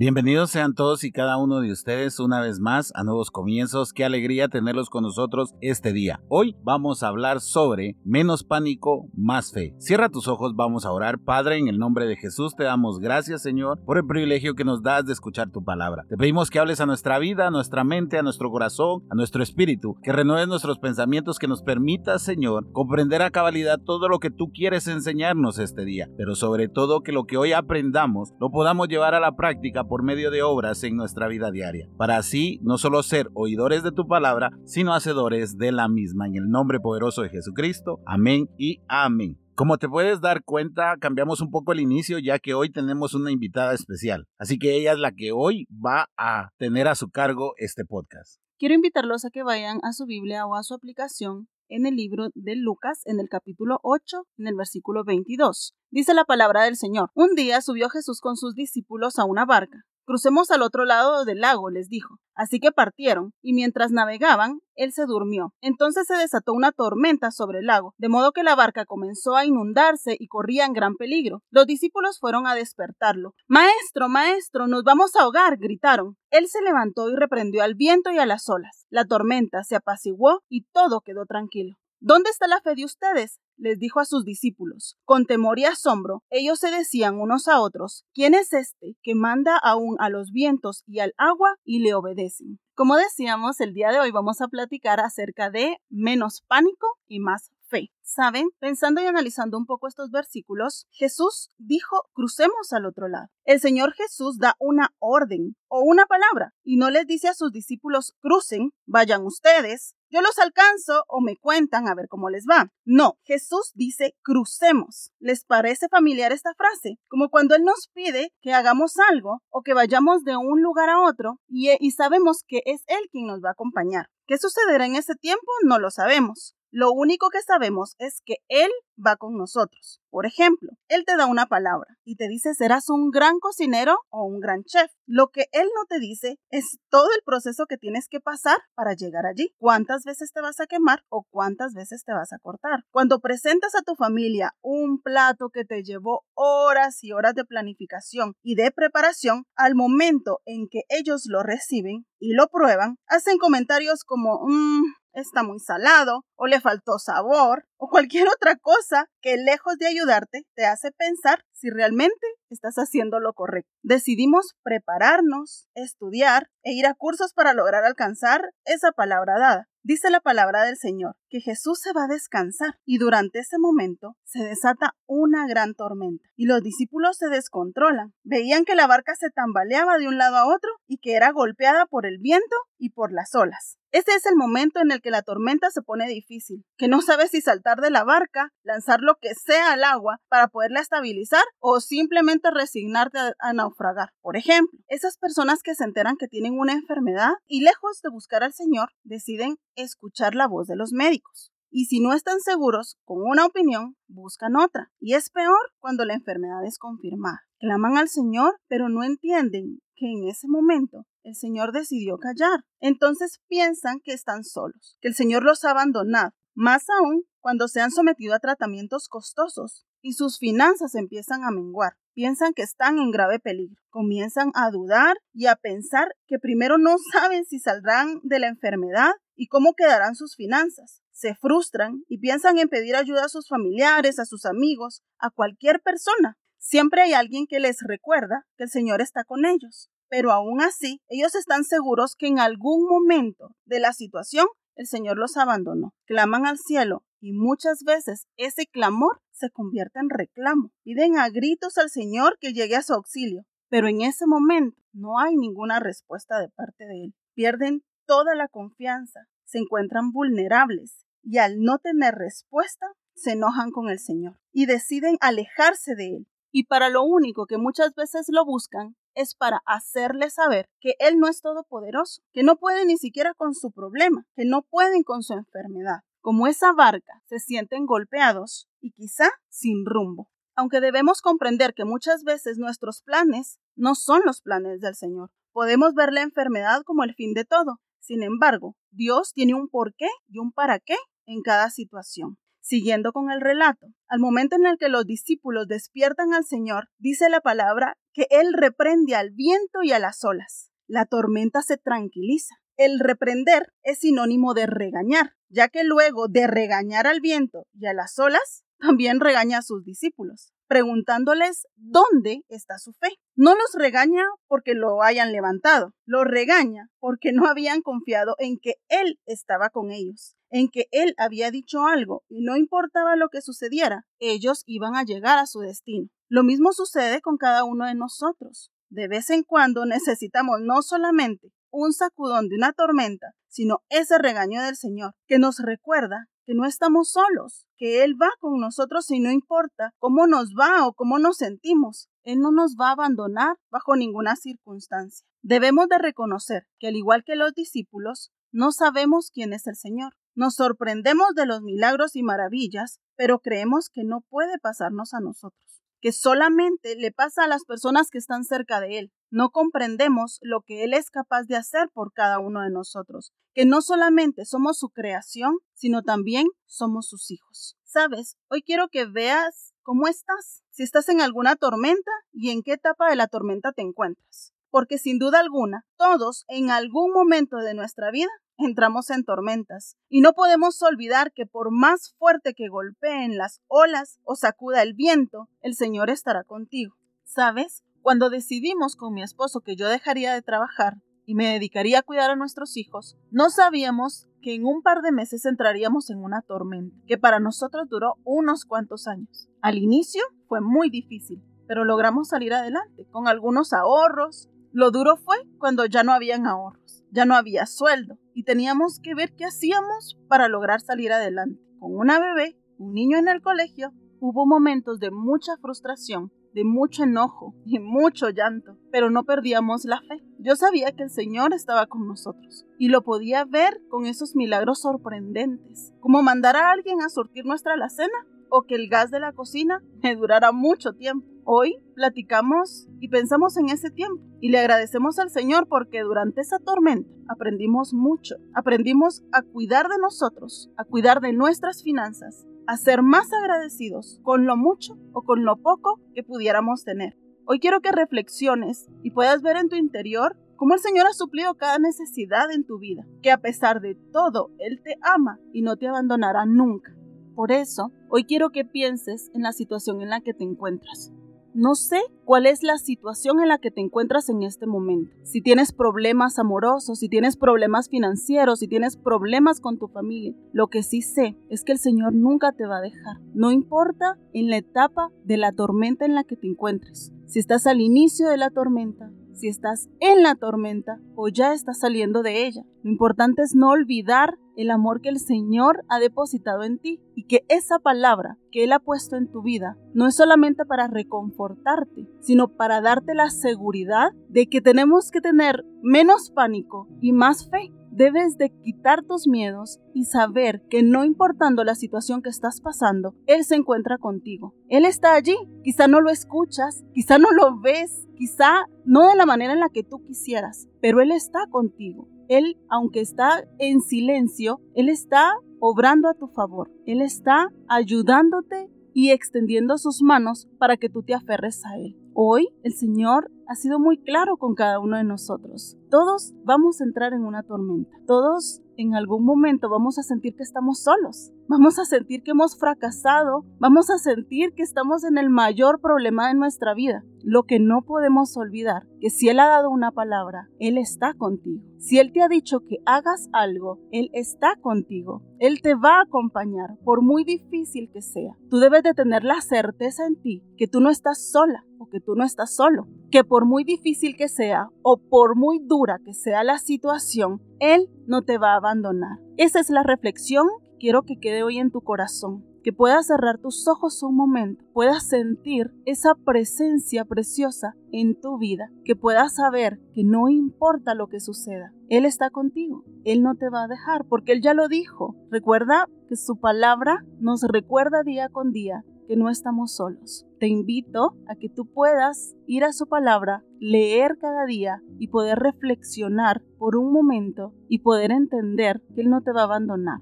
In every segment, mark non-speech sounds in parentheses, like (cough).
Bienvenidos sean todos y cada uno de ustedes una vez más a Nuevos Comienzos. Qué alegría tenerlos con nosotros este día. Hoy vamos a hablar sobre menos pánico, más fe. Cierra tus ojos, vamos a orar. Padre, en el nombre de Jesús te damos gracias, Señor, por el privilegio que nos das de escuchar tu palabra. Te pedimos que hables a nuestra vida, a nuestra mente, a nuestro corazón, a nuestro espíritu, que renueves nuestros pensamientos, que nos permita, Señor, comprender a cabalidad todo lo que tú quieres enseñarnos este día, pero sobre todo que lo que hoy aprendamos lo podamos llevar a la práctica por medio de obras en nuestra vida diaria, para así no solo ser oidores de tu palabra, sino hacedores de la misma. En el nombre poderoso de Jesucristo. Amén y amén. Como te puedes dar cuenta, cambiamos un poco el inicio ya que hoy tenemos una invitada especial. Así que ella es la que hoy va a tener a su cargo este podcast. Quiero invitarlos a que vayan a su Biblia o a su aplicación en el libro de Lucas, en el capítulo 8, en el versículo 22. Dice la palabra del Señor. Un día subió Jesús con sus discípulos a una barca Crucemos al otro lado del lago, les dijo. Así que partieron, y mientras navegaban, él se durmió. Entonces se desató una tormenta sobre el lago, de modo que la barca comenzó a inundarse y corría en gran peligro. Los discípulos fueron a despertarlo. Maestro, maestro, nos vamos a ahogar, gritaron. Él se levantó y reprendió al viento y a las olas. La tormenta se apaciguó y todo quedó tranquilo. ¿Dónde está la fe de ustedes? Les dijo a sus discípulos. Con temor y asombro, ellos se decían unos a otros, ¿quién es este que manda aún a los vientos y al agua y le obedecen? Como decíamos, el día de hoy vamos a platicar acerca de menos pánico y más fe. ¿Saben? Pensando y analizando un poco estos versículos, Jesús dijo, crucemos al otro lado. El Señor Jesús da una orden o una palabra y no les dice a sus discípulos, crucen, vayan ustedes, yo los alcanzo o me cuentan a ver cómo les va. No, Jesús dice crucemos. ¿Les parece familiar esta frase? Como cuando Él nos pide que hagamos algo o que vayamos de un lugar a otro y, y sabemos que es Él quien nos va a acompañar. ¿Qué sucederá en ese tiempo? No lo sabemos. Lo único que sabemos es que Él va con nosotros. Por ejemplo, Él te da una palabra y te dice serás un gran cocinero o un gran chef. Lo que Él no te dice es todo el proceso que tienes que pasar para llegar allí. ¿Cuántas veces te vas a quemar o cuántas veces te vas a cortar? Cuando presentas a tu familia un plato que te llevó horas y horas de planificación y de preparación, al momento en que ellos lo reciben y lo prueban, hacen comentarios como, mmm, está muy salado o le faltó sabor o cualquier (laughs) otra cosa que lejos de ayudarte te hace pensar si realmente estás haciendo lo correcto. Decidimos prepararnos, estudiar e ir a cursos para lograr alcanzar esa palabra dada. Dice la palabra del Señor que Jesús se va a descansar y durante ese momento se desata una gran tormenta y los discípulos se descontrolan. Veían que la barca se tambaleaba de un lado a otro y que era golpeada por el viento y por las olas. Ese es el momento en el que la tormenta se pone difícil, que no sabes si saltar de la barca, lanzar lo que sea al agua para poderla estabilizar o simplemente resignarte a, naufragar. Por ejemplo, esas personas que se enteran que tienen una enfermedad y lejos de buscar al Señor, deciden escuchar la voz de los médicos. Y si no están seguros con una opinión, buscan otra. Y es peor cuando la enfermedad es confirmada. Claman al Señor, pero no entienden que en ese momento el Señor decidió callar. Entonces piensan que están solos, que el Señor los ha abandonado. Más aún cuando se han sometido a tratamientos costosos y sus finanzas empiezan a menguar. Piensan que están en grave peligro. Comienzan a dudar y a pensar que primero no saben si saldrán de la enfermedad y cómo quedarán sus finanzas. Se frustran y piensan en pedir ayuda a sus familiares, a sus amigos, a cualquier persona. Siempre hay alguien que les recuerda que el Señor está con ellos. Pero aún así, ellos están seguros que en algún momento de la situación el Señor los abandonó. Claman al cielo y muchas veces ese clamor se convierte en reclamo. Piden a gritos al Señor que llegue a su auxilio, pero en ese momento no hay ninguna respuesta de parte de Él. Pierden toda la confianza, se encuentran vulnerables y al no tener respuesta se enojan con el Señor y deciden alejarse de Él. Y para lo único que muchas veces lo buscan es para hacerle saber que Él no es todopoderoso, que no puede ni siquiera con su problema, que no pueden con su enfermedad. Como esa barca, se sienten golpeados y quizá sin rumbo. Aunque debemos comprender que muchas veces nuestros planes no son los planes del Señor. Podemos ver la enfermedad como el fin de todo. Sin embargo, Dios tiene un porqué y un para qué en cada situación. Siguiendo con el relato, al momento en el que los discípulos despiertan al Señor, dice la palabra que Él reprende al viento y a las olas. La tormenta se tranquiliza. El reprender es sinónimo de regañar, ya que luego de regañar al viento y a las olas, también regaña a sus discípulos preguntándoles dónde está su fe. No los regaña porque lo hayan levantado, los regaña porque no habían confiado en que Él estaba con ellos, en que Él había dicho algo y no importaba lo que sucediera, ellos iban a llegar a su destino. Lo mismo sucede con cada uno de nosotros. De vez en cuando necesitamos no solamente un sacudón de una tormenta, sino ese regaño del Señor que nos recuerda que no estamos solos, que Él va con nosotros y no importa cómo nos va o cómo nos sentimos. Él no nos va a abandonar bajo ninguna circunstancia. Debemos de reconocer que al igual que los discípulos, no sabemos quién es el Señor. Nos sorprendemos de los milagros y maravillas, pero creemos que no puede pasarnos a nosotros, que solamente le pasa a las personas que están cerca de Él. No comprendemos lo que Él es capaz de hacer por cada uno de nosotros que no solamente somos su creación, sino también somos sus hijos. Sabes, hoy quiero que veas cómo estás, si estás en alguna tormenta y en qué etapa de la tormenta te encuentras. Porque sin duda alguna, todos en algún momento de nuestra vida entramos en tormentas. Y no podemos olvidar que por más fuerte que golpeen las olas o sacuda el viento, el Señor estará contigo. ¿Sabes? Cuando decidimos con mi esposo que yo dejaría de trabajar, y me dedicaría a cuidar a nuestros hijos, no sabíamos que en un par de meses entraríamos en una tormenta, que para nosotros duró unos cuantos años. Al inicio fue muy difícil, pero logramos salir adelante con algunos ahorros. Lo duro fue cuando ya no habían ahorros, ya no había sueldo y teníamos que ver qué hacíamos para lograr salir adelante. Con una bebé, un niño en el colegio, hubo momentos de mucha frustración de mucho enojo y mucho llanto, pero no perdíamos la fe. Yo sabía que el Señor estaba con nosotros y lo podía ver con esos milagros sorprendentes, como mandar a alguien a sortir nuestra alacena o que el gas de la cocina me durara mucho tiempo. Hoy platicamos y pensamos en ese tiempo y le agradecemos al Señor porque durante esa tormenta aprendimos mucho. Aprendimos a cuidar de nosotros, a cuidar de nuestras finanzas a ser más agradecidos con lo mucho o con lo poco que pudiéramos tener. Hoy quiero que reflexiones y puedas ver en tu interior cómo el Señor ha suplido cada necesidad en tu vida, que a pesar de todo, Él te ama y no te abandonará nunca. Por eso, hoy quiero que pienses en la situación en la que te encuentras. No sé cuál es la situación en la que te encuentras en este momento. Si tienes problemas amorosos, si tienes problemas financieros, si tienes problemas con tu familia. Lo que sí sé es que el Señor nunca te va a dejar. No importa en la etapa de la tormenta en la que te encuentres. Si estás al inicio de la tormenta, si estás en la tormenta o ya estás saliendo de ella. Lo importante es no olvidar el amor que el Señor ha depositado en ti y que esa palabra que Él ha puesto en tu vida no es solamente para reconfortarte, sino para darte la seguridad de que tenemos que tener menos pánico y más fe Debes de quitar tus miedos y saber que no importando la situación que estás pasando, Él se encuentra contigo. Él está allí. Quizá no lo escuchas, quizá no lo ves, quizá no de la manera en la que tú quisieras, pero Él está contigo. Él, aunque está en silencio, Él está obrando a tu favor. Él está ayudándote y extendiendo sus manos para que tú te aferres a Él. Hoy el Señor ha sido muy claro con cada uno de nosotros. Todos vamos a entrar en una tormenta. Todos en algún momento vamos a sentir que estamos solos. Vamos a sentir que hemos fracasado. Vamos a sentir que estamos en el mayor problema de nuestra vida. Lo que no podemos olvidar, que si Él ha dado una palabra, Él está contigo. Si Él te ha dicho que hagas algo, Él está contigo. Él te va a acompañar, por muy difícil que sea. Tú debes de tener la certeza en ti que tú no estás sola o que tú no estás solo. Que por muy difícil que sea o por muy dura que sea la situación, Él no te va a abandonar. Esa es la reflexión que quiero que quede hoy en tu corazón que puedas cerrar tus ojos un momento, puedas sentir esa presencia preciosa en tu vida, que puedas saber que no importa lo que suceda, Él está contigo, Él no te va a dejar, porque Él ya lo dijo. Recuerda que su palabra nos recuerda día con día que no estamos solos. Te invito a que tú puedas ir a su palabra, leer cada día y poder reflexionar por un momento y poder entender que Él no te va a abandonar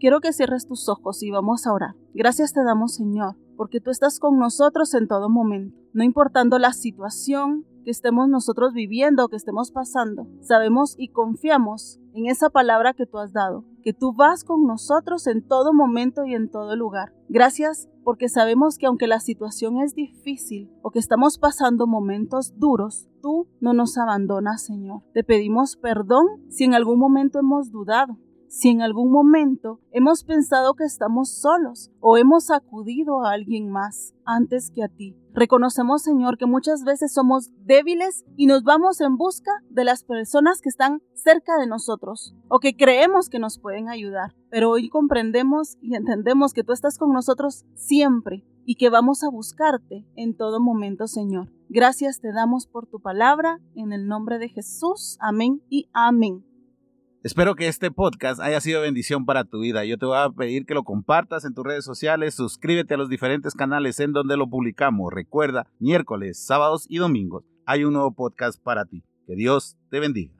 Quiero que cierres tus ojos y vamos a orar. Gracias te damos, Señor, porque tú estás con nosotros en todo momento, no importando la situación que estemos nosotros viviendo, que estemos pasando. Sabemos y confiamos en esa palabra que tú has dado, que tú vas con nosotros en todo momento y en todo lugar. Gracias porque sabemos que aunque la situación es difícil o que estamos pasando momentos duros, tú no nos abandonas, Señor. Te pedimos perdón si en algún momento hemos dudado, si en algún momento hemos pensado que estamos solos o hemos acudido a alguien más antes que a ti. Reconocemos, Señor, que muchas veces somos débiles y nos vamos en busca de las personas que están cerca de nosotros o que creemos que nos pueden ayudar. Pero hoy comprendemos y entendemos que tú estás con nosotros siempre y que vamos a buscarte en todo momento, Señor. Gracias te damos por tu palabra, en el nombre de Jesús. Amén y amén. Espero que este podcast haya sido bendición para tu vida. Yo te voy a pedir que lo compartas en tus redes sociales, suscríbete a los diferentes canales en donde lo publicamos. Recuerda, miércoles, sábados y domingos hay un nuevo podcast para ti. Que Dios te bendiga.